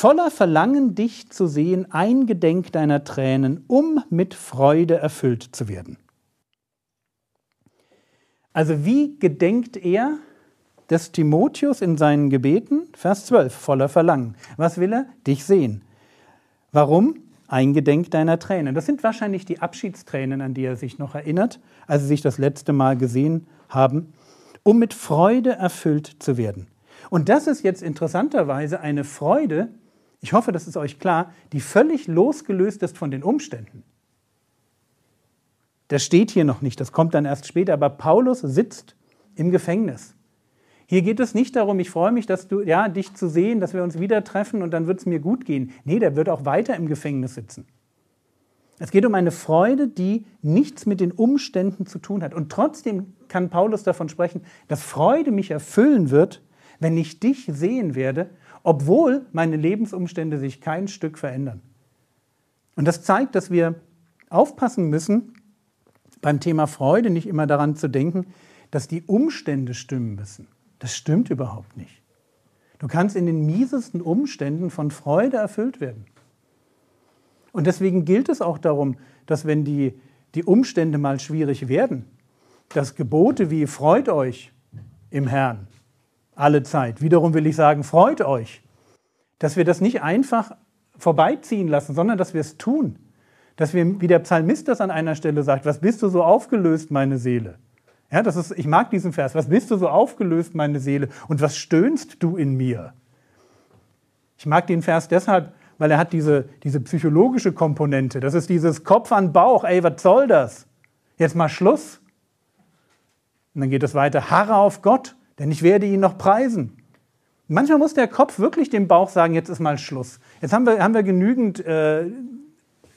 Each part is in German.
Voller Verlangen, dich zu sehen, eingedenk deiner Tränen, um mit Freude erfüllt zu werden. Also wie gedenkt er des Timotheus in seinen Gebeten? Vers 12, voller Verlangen. Was will er? Dich sehen. Warum? Eingedenk deiner Tränen. Das sind wahrscheinlich die Abschiedstränen, an die er sich noch erinnert, als sie sich das letzte Mal gesehen haben, um mit Freude erfüllt zu werden. Und das ist jetzt interessanterweise eine Freude, ich hoffe, das ist euch klar, die völlig losgelöst ist von den Umständen. Das steht hier noch nicht, das kommt dann erst später, aber Paulus sitzt im Gefängnis. Hier geht es nicht darum, ich freue mich, dass du, ja, dich zu sehen, dass wir uns wieder treffen und dann wird es mir gut gehen. Nee, der wird auch weiter im Gefängnis sitzen. Es geht um eine Freude, die nichts mit den Umständen zu tun hat. Und trotzdem kann Paulus davon sprechen, dass Freude mich erfüllen wird, wenn ich dich sehen werde, obwohl meine Lebensumstände sich kein Stück verändern. Und das zeigt, dass wir aufpassen müssen, beim Thema Freude nicht immer daran zu denken, dass die Umstände stimmen müssen. Das stimmt überhaupt nicht. Du kannst in den miesesten Umständen von Freude erfüllt werden. Und deswegen gilt es auch darum, dass wenn die, die Umstände mal schwierig werden, dass Gebote wie freut euch im Herrn alle Zeit. Wiederum will ich sagen, freut euch, dass wir das nicht einfach vorbeiziehen lassen, sondern dass wir es tun. Dass wir, wie der Psalmist das an einer Stelle sagt, was bist du so aufgelöst, meine Seele? Ja, das ist, ich mag diesen Vers. Was bist du so aufgelöst, meine Seele? Und was stöhnst du in mir? Ich mag den Vers deshalb, weil er hat diese, diese psychologische Komponente. Das ist dieses Kopf an Bauch. Ey, was soll das? Jetzt mal Schluss. Und dann geht es weiter. Harre auf Gott denn ich werde ihn noch preisen. Manchmal muss der Kopf wirklich dem Bauch sagen, jetzt ist mal Schluss. Jetzt haben wir, haben wir genügend äh,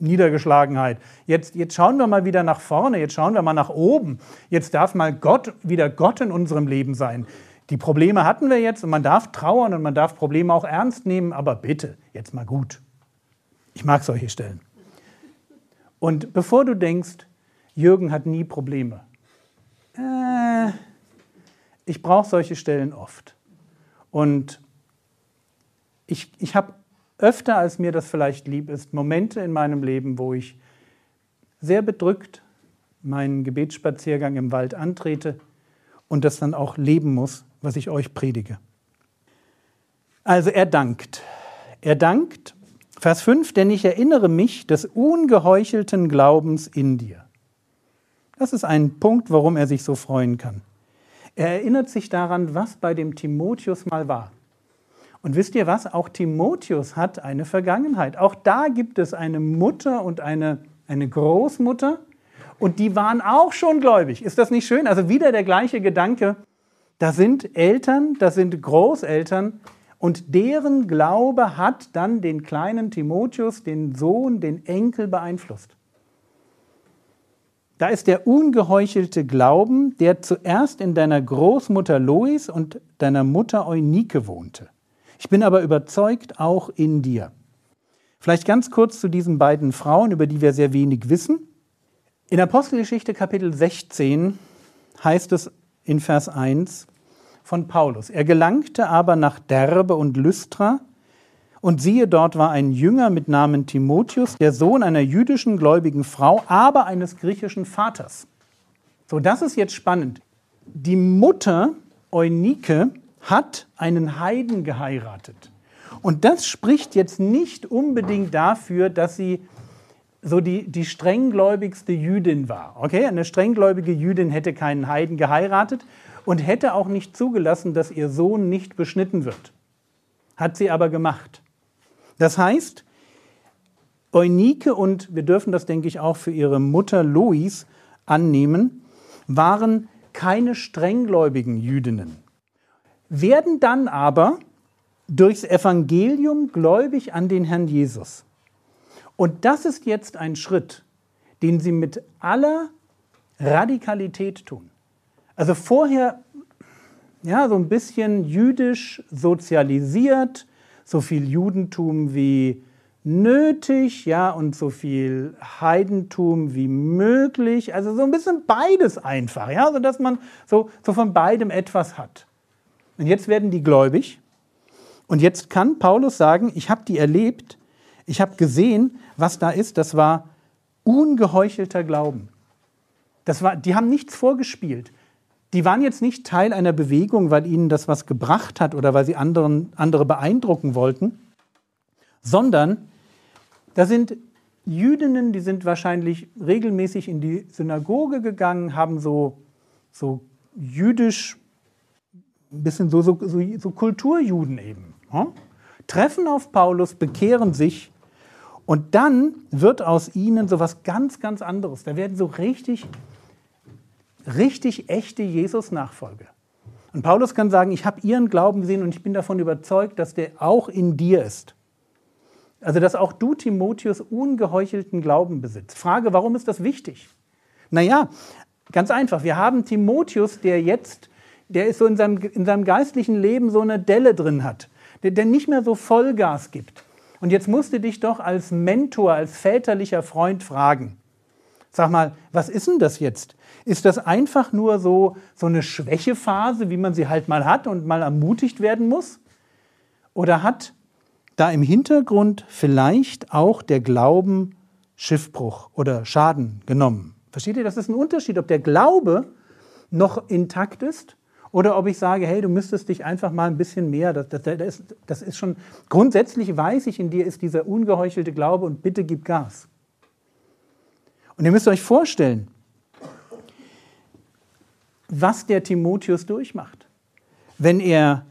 Niedergeschlagenheit. Jetzt, jetzt schauen wir mal wieder nach vorne, jetzt schauen wir mal nach oben. Jetzt darf mal Gott wieder Gott in unserem Leben sein. Die Probleme hatten wir jetzt und man darf trauern und man darf Probleme auch ernst nehmen, aber bitte, jetzt mal gut. Ich mag solche Stellen. Und bevor du denkst, Jürgen hat nie Probleme. Äh, ich brauche solche Stellen oft. Und ich, ich habe öfter, als mir das vielleicht lieb ist, Momente in meinem Leben, wo ich sehr bedrückt meinen Gebetsspaziergang im Wald antrete und das dann auch leben muss, was ich euch predige. Also er dankt. Er dankt, Vers 5, denn ich erinnere mich des ungeheuchelten Glaubens in dir. Das ist ein Punkt, warum er sich so freuen kann. Er erinnert sich daran, was bei dem Timotheus mal war. Und wisst ihr was? Auch Timotheus hat eine Vergangenheit. Auch da gibt es eine Mutter und eine, eine Großmutter. Und die waren auch schon gläubig. Ist das nicht schön? Also wieder der gleiche Gedanke. Da sind Eltern, da sind Großeltern. Und deren Glaube hat dann den kleinen Timotheus, den Sohn, den Enkel beeinflusst. Da ist der ungeheuchelte Glauben, der zuerst in deiner Großmutter Lois und deiner Mutter Eunike wohnte. Ich bin aber überzeugt, auch in dir. Vielleicht ganz kurz zu diesen beiden Frauen, über die wir sehr wenig wissen. In Apostelgeschichte Kapitel 16 heißt es in Vers 1 von Paulus, er gelangte aber nach Derbe und Lystra, und siehe, dort war ein Jünger mit Namen Timotheus, der Sohn einer jüdischen gläubigen Frau, aber eines griechischen Vaters. So, das ist jetzt spannend. Die Mutter Eunike hat einen Heiden geheiratet. Und das spricht jetzt nicht unbedingt dafür, dass sie so die, die strenggläubigste Jüdin war. Okay, eine strenggläubige Jüdin hätte keinen Heiden geheiratet und hätte auch nicht zugelassen, dass ihr Sohn nicht beschnitten wird. Hat sie aber gemacht. Das heißt, Eunike und wir dürfen das, denke ich, auch für ihre Mutter Lois annehmen, waren keine strenggläubigen Jüdinnen, werden dann aber durchs Evangelium gläubig an den Herrn Jesus. Und das ist jetzt ein Schritt, den sie mit aller Radikalität tun. Also vorher ja, so ein bisschen jüdisch sozialisiert, so viel Judentum wie nötig, ja, und so viel Heidentum wie möglich. Also so ein bisschen beides einfach, ja, so dass man so, so von beidem etwas hat. Und jetzt werden die gläubig. Und jetzt kann Paulus sagen, ich habe die erlebt, ich habe gesehen, was da ist. Das war ungeheuchelter Glauben. Das war, die haben nichts vorgespielt. Die waren jetzt nicht Teil einer Bewegung, weil ihnen das was gebracht hat oder weil sie anderen, andere beeindrucken wollten, sondern da sind Jüdinnen, die sind wahrscheinlich regelmäßig in die Synagoge gegangen, haben so, so jüdisch, ein bisschen so, so, so, so Kulturjuden eben. Hm? Treffen auf Paulus, bekehren sich und dann wird aus ihnen so was ganz, ganz anderes. Da werden so richtig, richtig echte Jesus-Nachfolger. Und Paulus kann sagen, ich habe ihren Glauben gesehen und ich bin davon überzeugt, dass der auch in dir ist. Also, dass auch du, Timotheus, ungeheuchelten Glauben besitzt. Frage, warum ist das wichtig? Naja, ganz einfach. Wir haben Timotheus, der jetzt, der ist so in seinem, in seinem geistlichen Leben so eine Delle drin hat, der, der nicht mehr so Vollgas gibt. Und jetzt musst du dich doch als Mentor, als väterlicher Freund fragen. Sag mal, was ist denn das jetzt? Ist das einfach nur so, so eine Schwächephase, wie man sie halt mal hat und mal ermutigt werden muss? Oder hat da im Hintergrund vielleicht auch der Glauben Schiffbruch oder Schaden genommen. Versteht ihr, das ist ein Unterschied, ob der Glaube noch intakt ist oder ob ich sage, hey, du müsstest dich einfach mal ein bisschen mehr, das, das, das, ist, das ist schon, grundsätzlich weiß ich, in dir ist dieser ungeheuchelte Glaube und bitte gib Gas. Und ihr müsst euch vorstellen, was der Timotheus durchmacht. Wenn er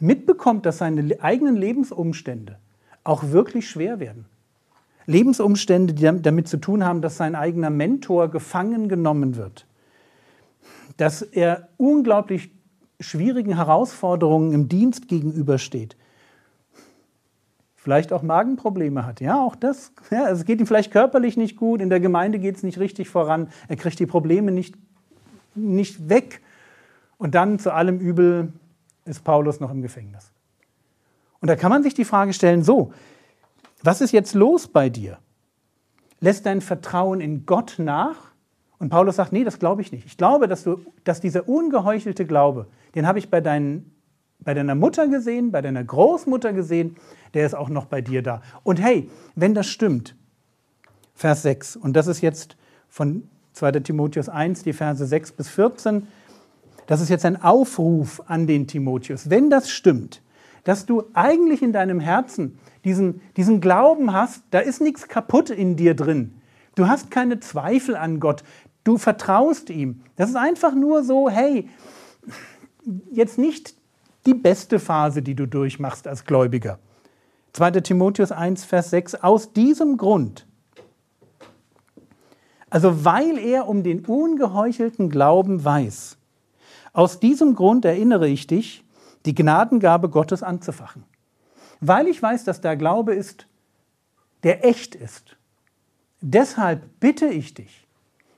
mitbekommt, dass seine eigenen Lebensumstände auch wirklich schwer werden. Lebensumstände, die damit zu tun haben, dass sein eigener Mentor gefangen genommen wird. Dass er unglaublich schwierigen Herausforderungen im Dienst gegenübersteht. Vielleicht auch Magenprobleme hat. Ja, auch das. Ja, es geht ihm vielleicht körperlich nicht gut, in der Gemeinde geht es nicht richtig voran, er kriegt die Probleme nicht, nicht weg. Und dann zu allem Übel ist Paulus noch im Gefängnis. Und da kann man sich die Frage stellen, so, was ist jetzt los bei dir? Lässt dein Vertrauen in Gott nach? Und Paulus sagt, nee, das glaube ich nicht. Ich glaube, dass, du, dass dieser ungeheuchelte Glaube, den habe ich bei, deinen, bei deiner Mutter gesehen, bei deiner Großmutter gesehen, der ist auch noch bei dir da. Und hey, wenn das stimmt, Vers 6, und das ist jetzt von 2 Timotheus 1, die Verse 6 bis 14, das ist jetzt ein Aufruf an den Timotheus. Wenn das stimmt, dass du eigentlich in deinem Herzen diesen, diesen Glauben hast, da ist nichts kaputt in dir drin. Du hast keine Zweifel an Gott. Du vertraust ihm. Das ist einfach nur so, hey, jetzt nicht die beste Phase, die du durchmachst als Gläubiger. 2. Timotheus 1, Vers 6, aus diesem Grund, also weil er um den ungeheuchelten Glauben weiß, aus diesem Grund erinnere ich dich, die Gnadengabe Gottes anzufachen. Weil ich weiß, dass der Glaube ist, der echt ist. Deshalb bitte ich dich,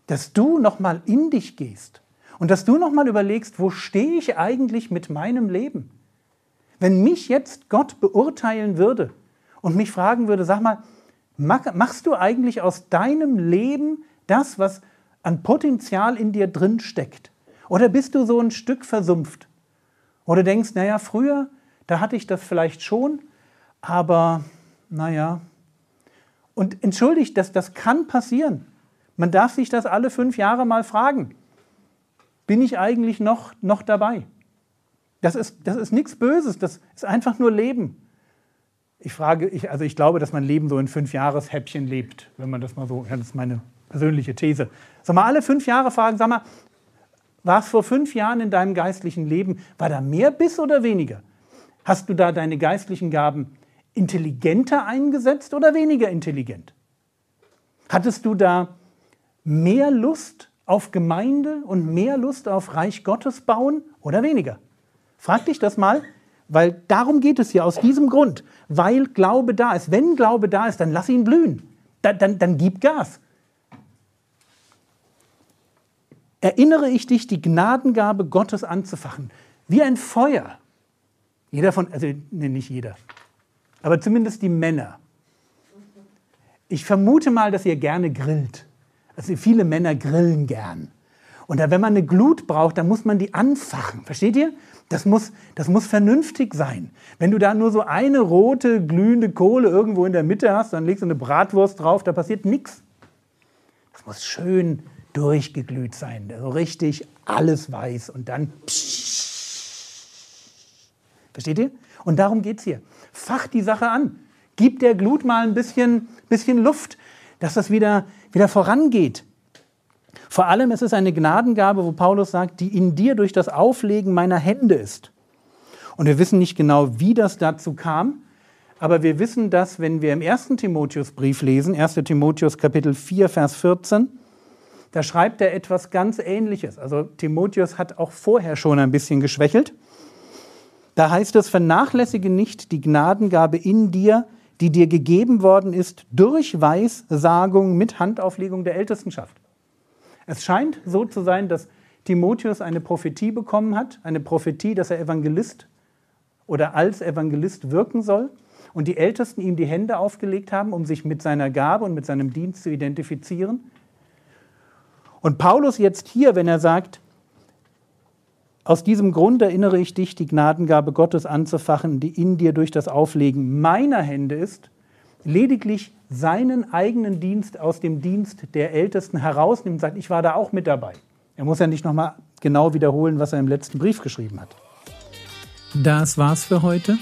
dass du nochmal in dich gehst und dass du nochmal überlegst, wo stehe ich eigentlich mit meinem Leben? Wenn mich jetzt Gott beurteilen würde und mich fragen würde, sag mal, machst du eigentlich aus deinem Leben das, was an Potenzial in dir drin steckt? Oder bist du so ein Stück versumpft? Oder denkst, naja, früher, da hatte ich das vielleicht schon, aber naja. Und entschuldigt, das, das kann passieren. Man darf sich das alle fünf Jahre mal fragen. Bin ich eigentlich noch, noch dabei? Das ist, das ist nichts Böses, das ist einfach nur Leben. Ich frage, ich, also ich glaube, dass mein Leben so in fünf Jahreshäppchen lebt, wenn man das mal so, das ist meine persönliche These. Sag mal, alle fünf Jahre fragen, sag mal, war es vor fünf Jahren in deinem geistlichen Leben? War da mehr Biss oder weniger? Hast du da deine geistlichen Gaben intelligenter eingesetzt oder weniger intelligent? Hattest du da mehr Lust auf Gemeinde und mehr Lust auf Reich Gottes bauen oder weniger? Frag dich das mal. Weil darum geht es hier, aus diesem Grund. Weil Glaube da ist. Wenn Glaube da ist, dann lass ihn blühen. Dann, dann, dann gib Gas. Erinnere ich dich, die Gnadengabe Gottes anzufachen. Wie ein Feuer. Jeder von, also nee, nicht jeder, aber zumindest die Männer. Ich vermute mal, dass ihr gerne grillt. Also viele Männer grillen gern. Und da, wenn man eine Glut braucht, dann muss man die anfachen. Versteht ihr? Das muss, das muss vernünftig sein. Wenn du da nur so eine rote, glühende Kohle irgendwo in der Mitte hast, dann legst du eine Bratwurst drauf, da passiert nichts. Das muss schön durchgeglüht sein, so richtig alles weiß und dann. Versteht ihr? Und darum geht es hier. Fach die Sache an. Gib der Glut mal ein bisschen, bisschen Luft, dass das wieder, wieder vorangeht. Vor allem ist es eine Gnadengabe, wo Paulus sagt, die in dir durch das Auflegen meiner Hände ist. Und wir wissen nicht genau, wie das dazu kam, aber wir wissen, dass, wenn wir im ersten Timotheusbrief lesen, 1. Timotheus Kapitel 4, Vers 14, da schreibt er etwas ganz Ähnliches. Also Timotheus hat auch vorher schon ein bisschen geschwächelt. Da heißt es, vernachlässige nicht die Gnadengabe in dir, die dir gegeben worden ist durch Weissagung mit Handauflegung der Ältestenschaft. Es scheint so zu sein, dass Timotheus eine Prophetie bekommen hat, eine Prophetie, dass er Evangelist oder als Evangelist wirken soll und die Ältesten ihm die Hände aufgelegt haben, um sich mit seiner Gabe und mit seinem Dienst zu identifizieren. Und Paulus jetzt hier, wenn er sagt, aus diesem Grund erinnere ich dich, die Gnadengabe Gottes anzufachen, die in dir durch das Auflegen meiner Hände ist, lediglich seinen eigenen Dienst aus dem Dienst der Ältesten herausnimmt und sagt, ich war da auch mit dabei. Er muss ja nicht nochmal genau wiederholen, was er im letzten Brief geschrieben hat. Das war's für heute.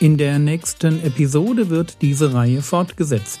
In der nächsten Episode wird diese Reihe fortgesetzt.